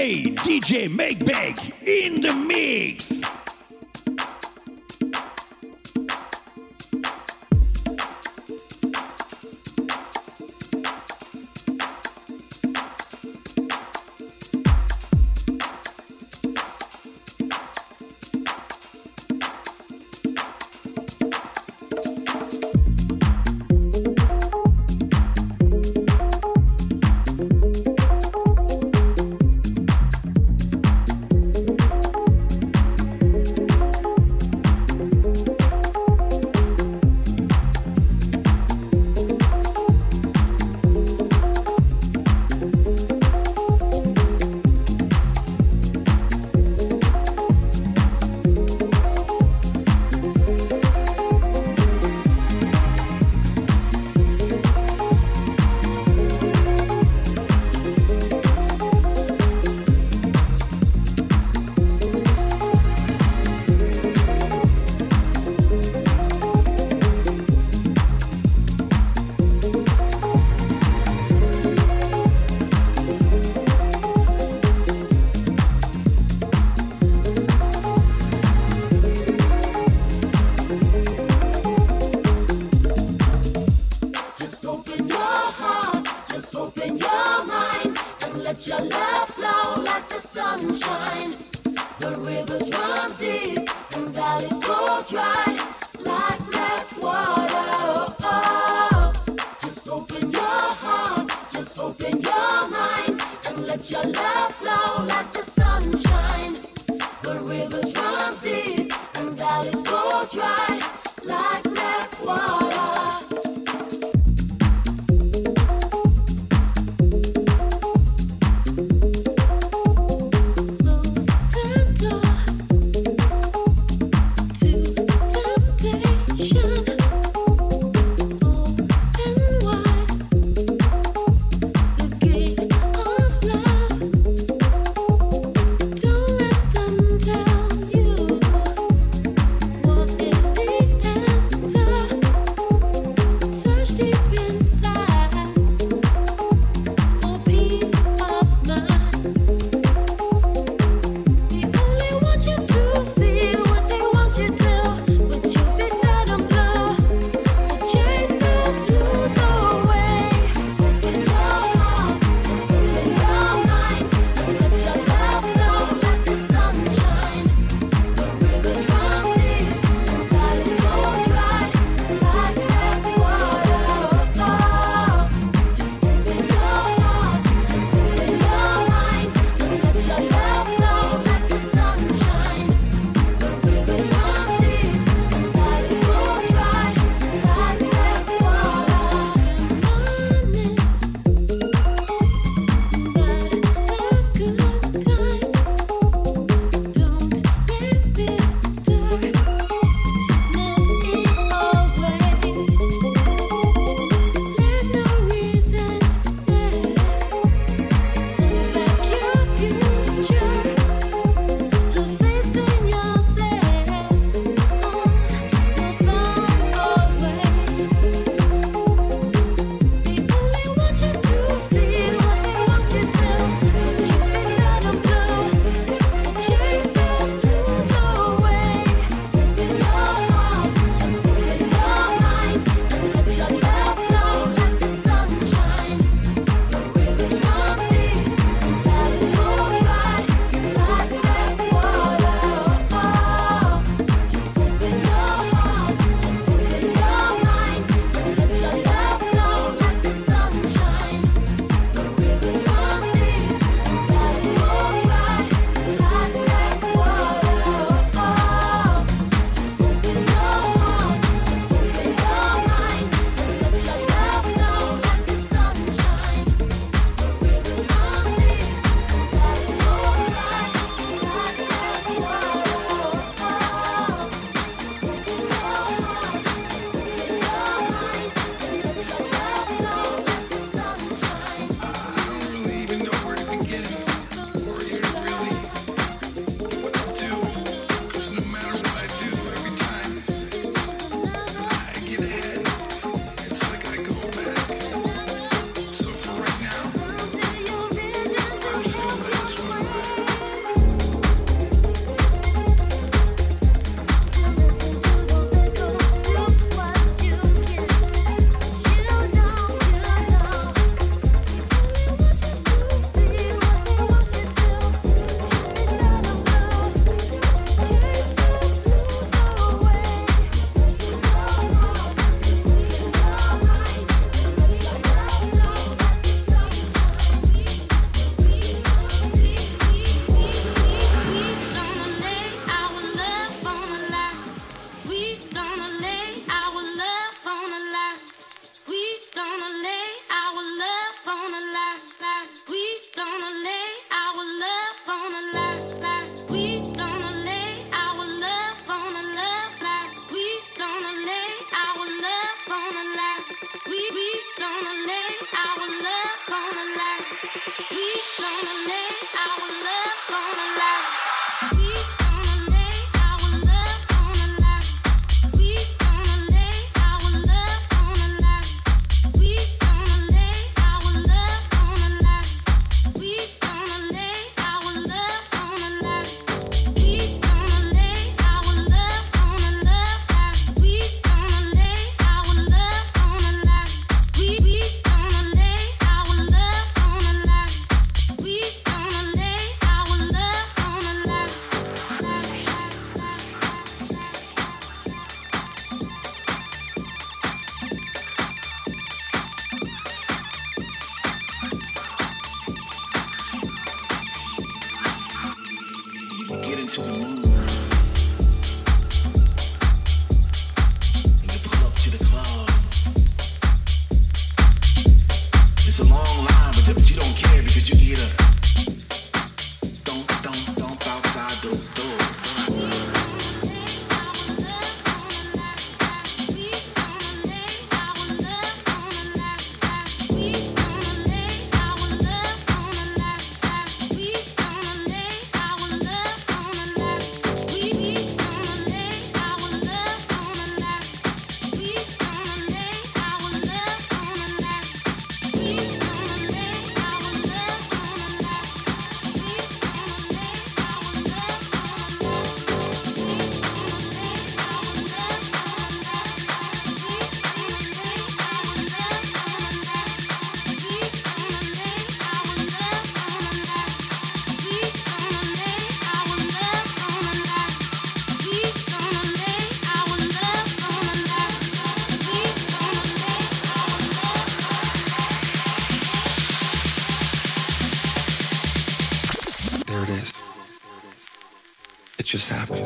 DJ Meg Beg in the mix. rivers run deep and valleys go dry like water. Just open your heart, just open your mind, and let your love flow the sunshine. The rivers run deep and valleys go dry. into the mood. Just happened.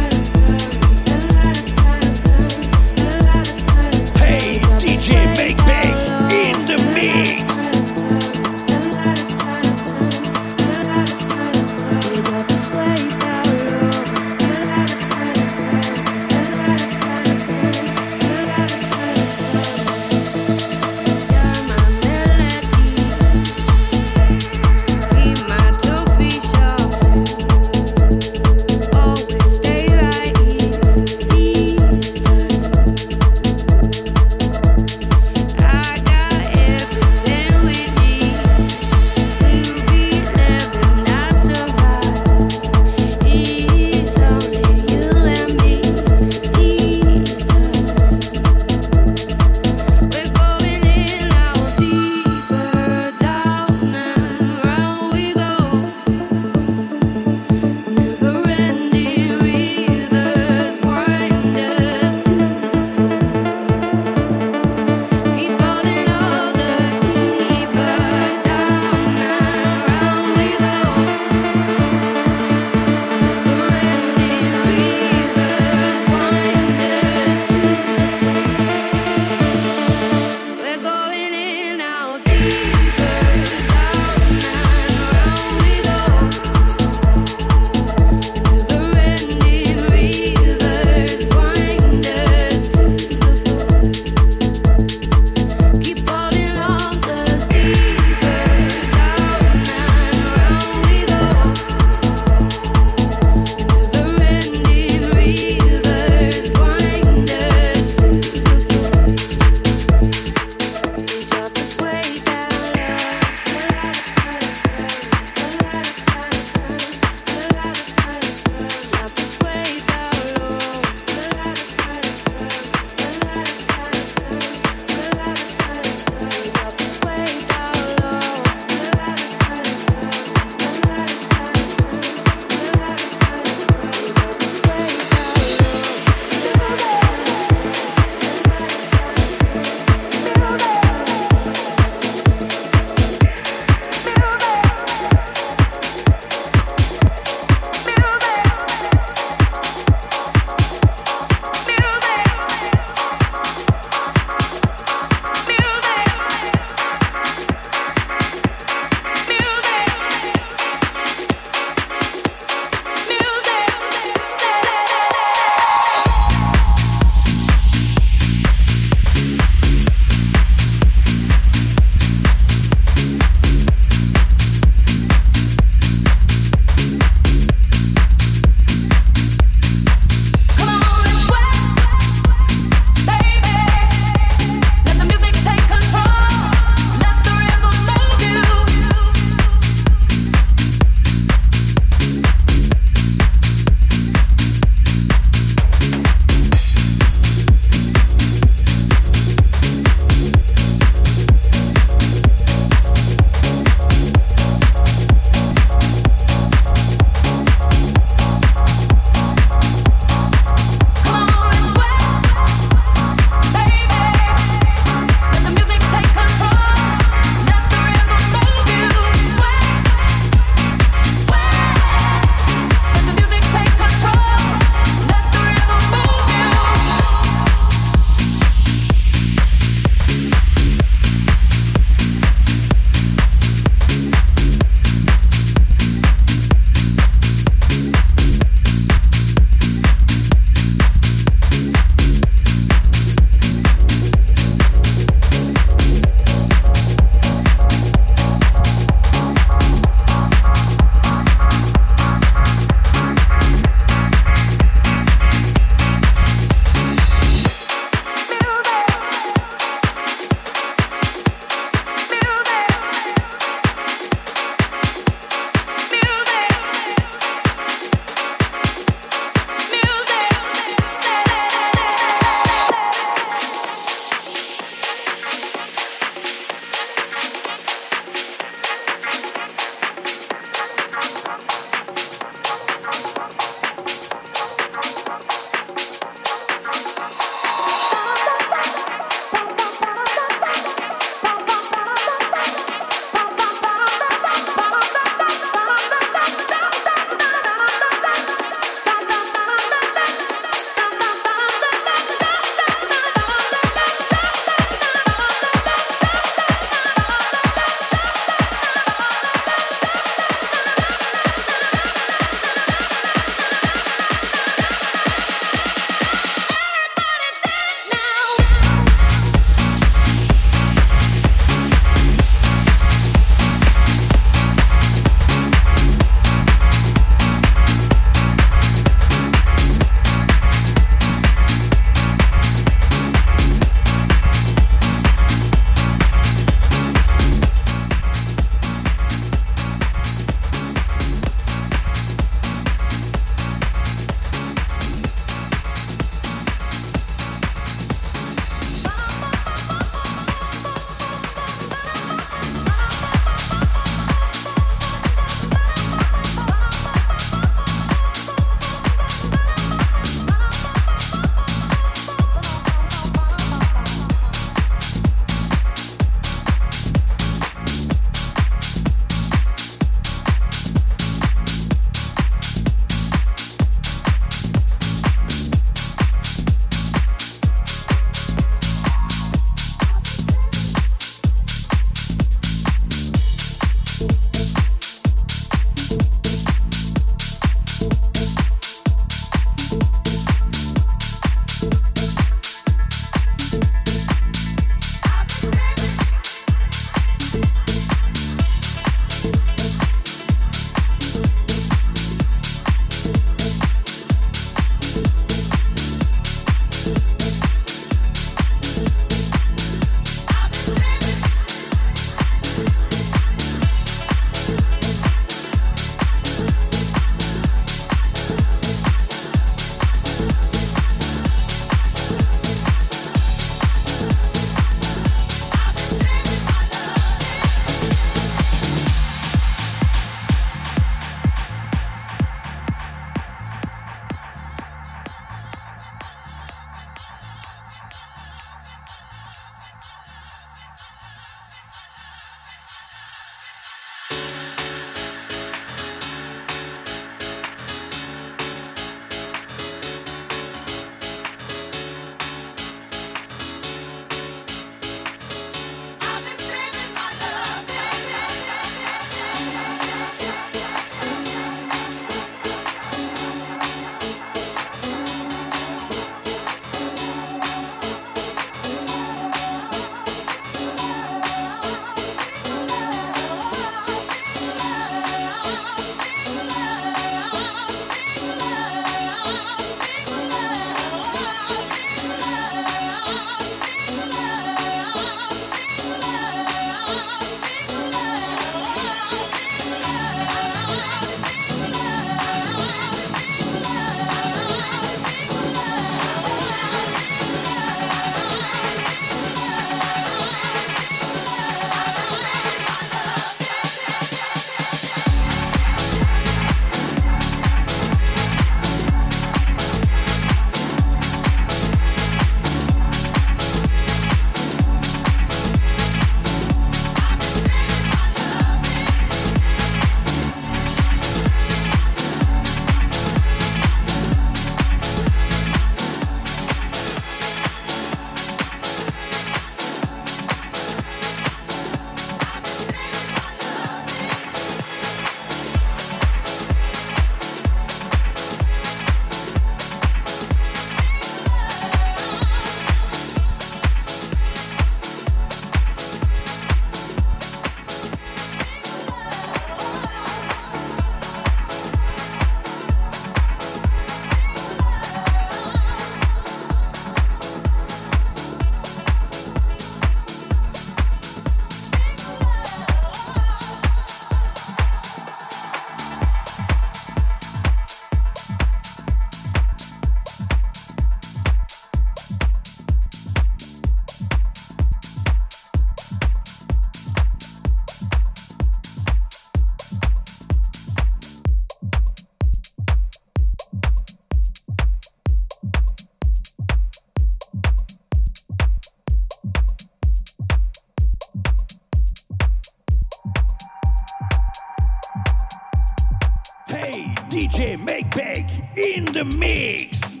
DJ Meg Beg in the mix.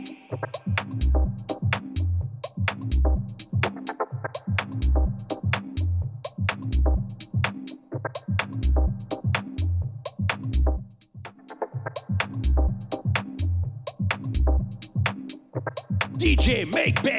DJ Meg Beg.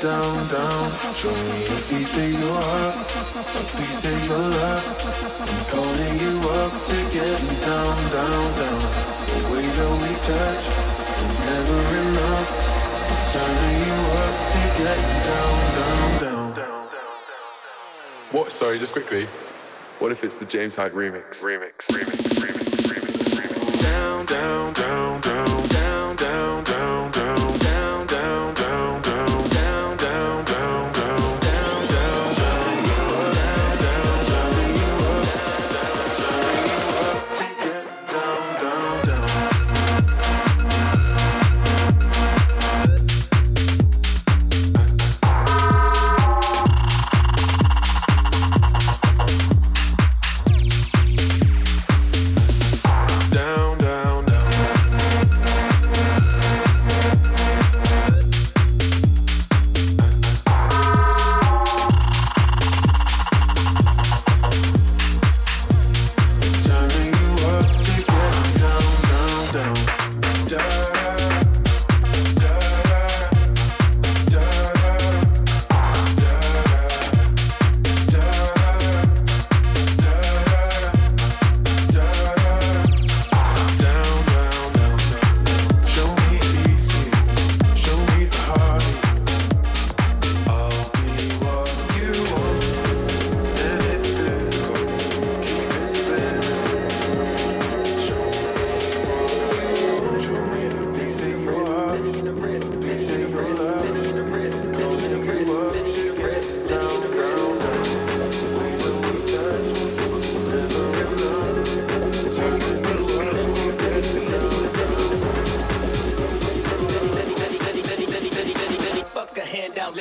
down, down. Show me a piece of your heart, a piece of your love. I'm calling you up to get down, down, down. The way that we touch is never enough. I'm turning you up to get down, down, down. What? Sorry, just quickly. What if it's the James Hype remix? Remix, remix, remix, remix, remix. Down, down, down, down. down.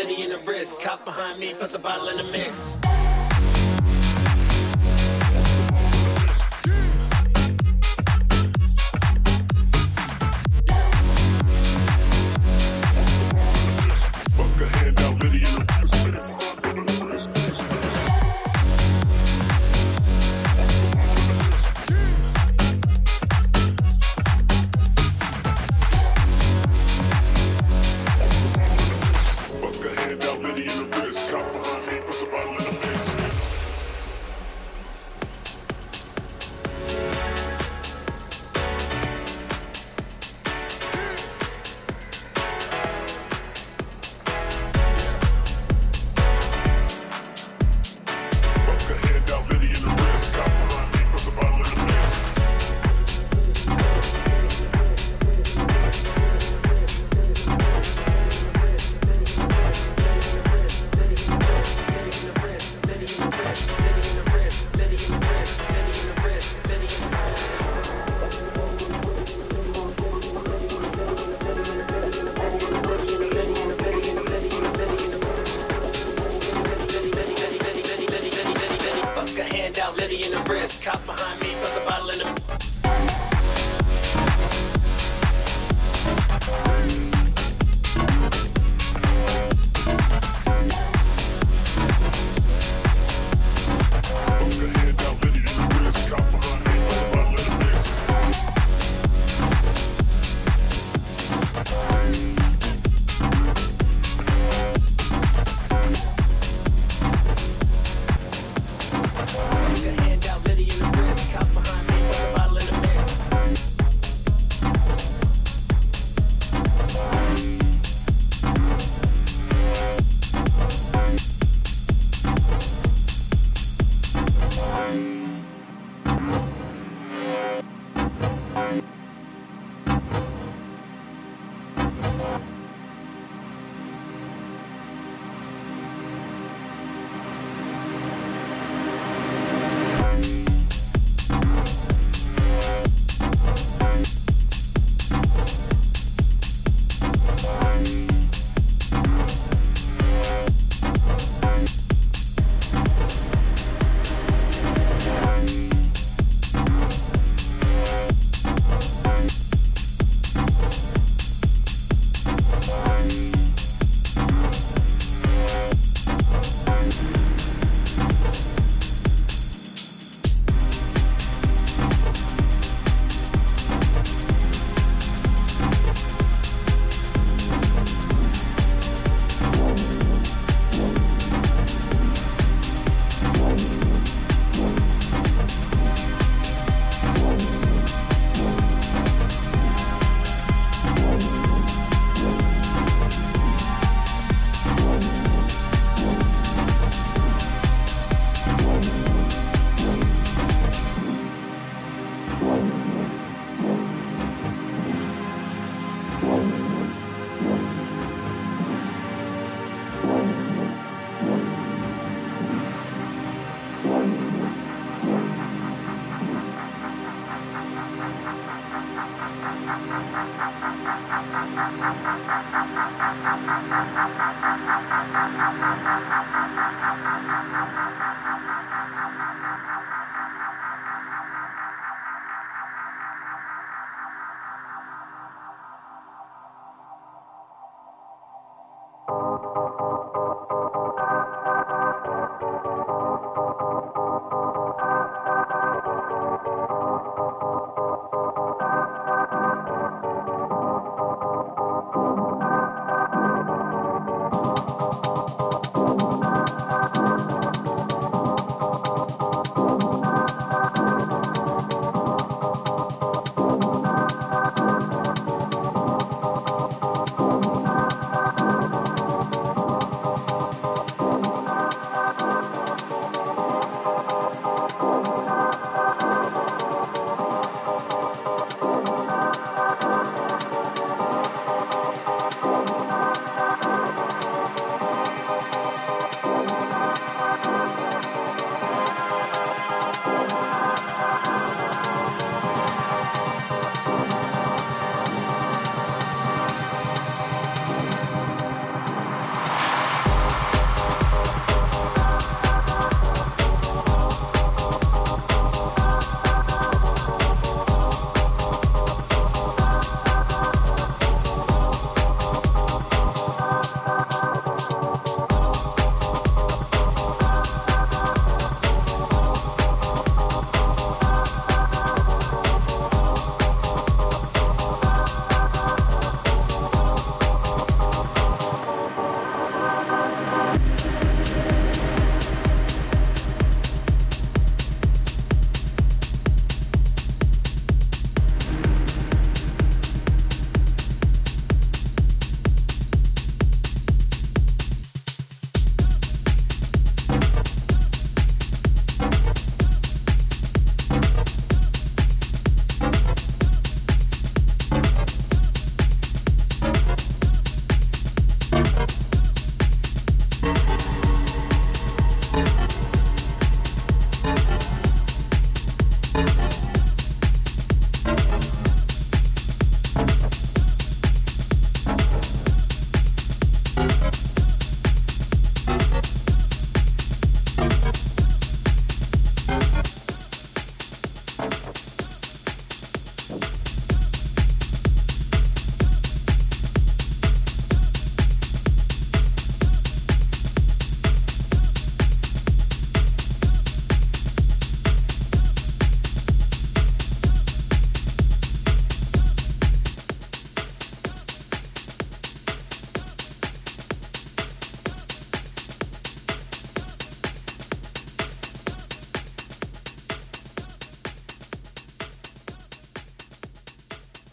Henny in the wrist. Cop behind me, puts a bottle in the mix.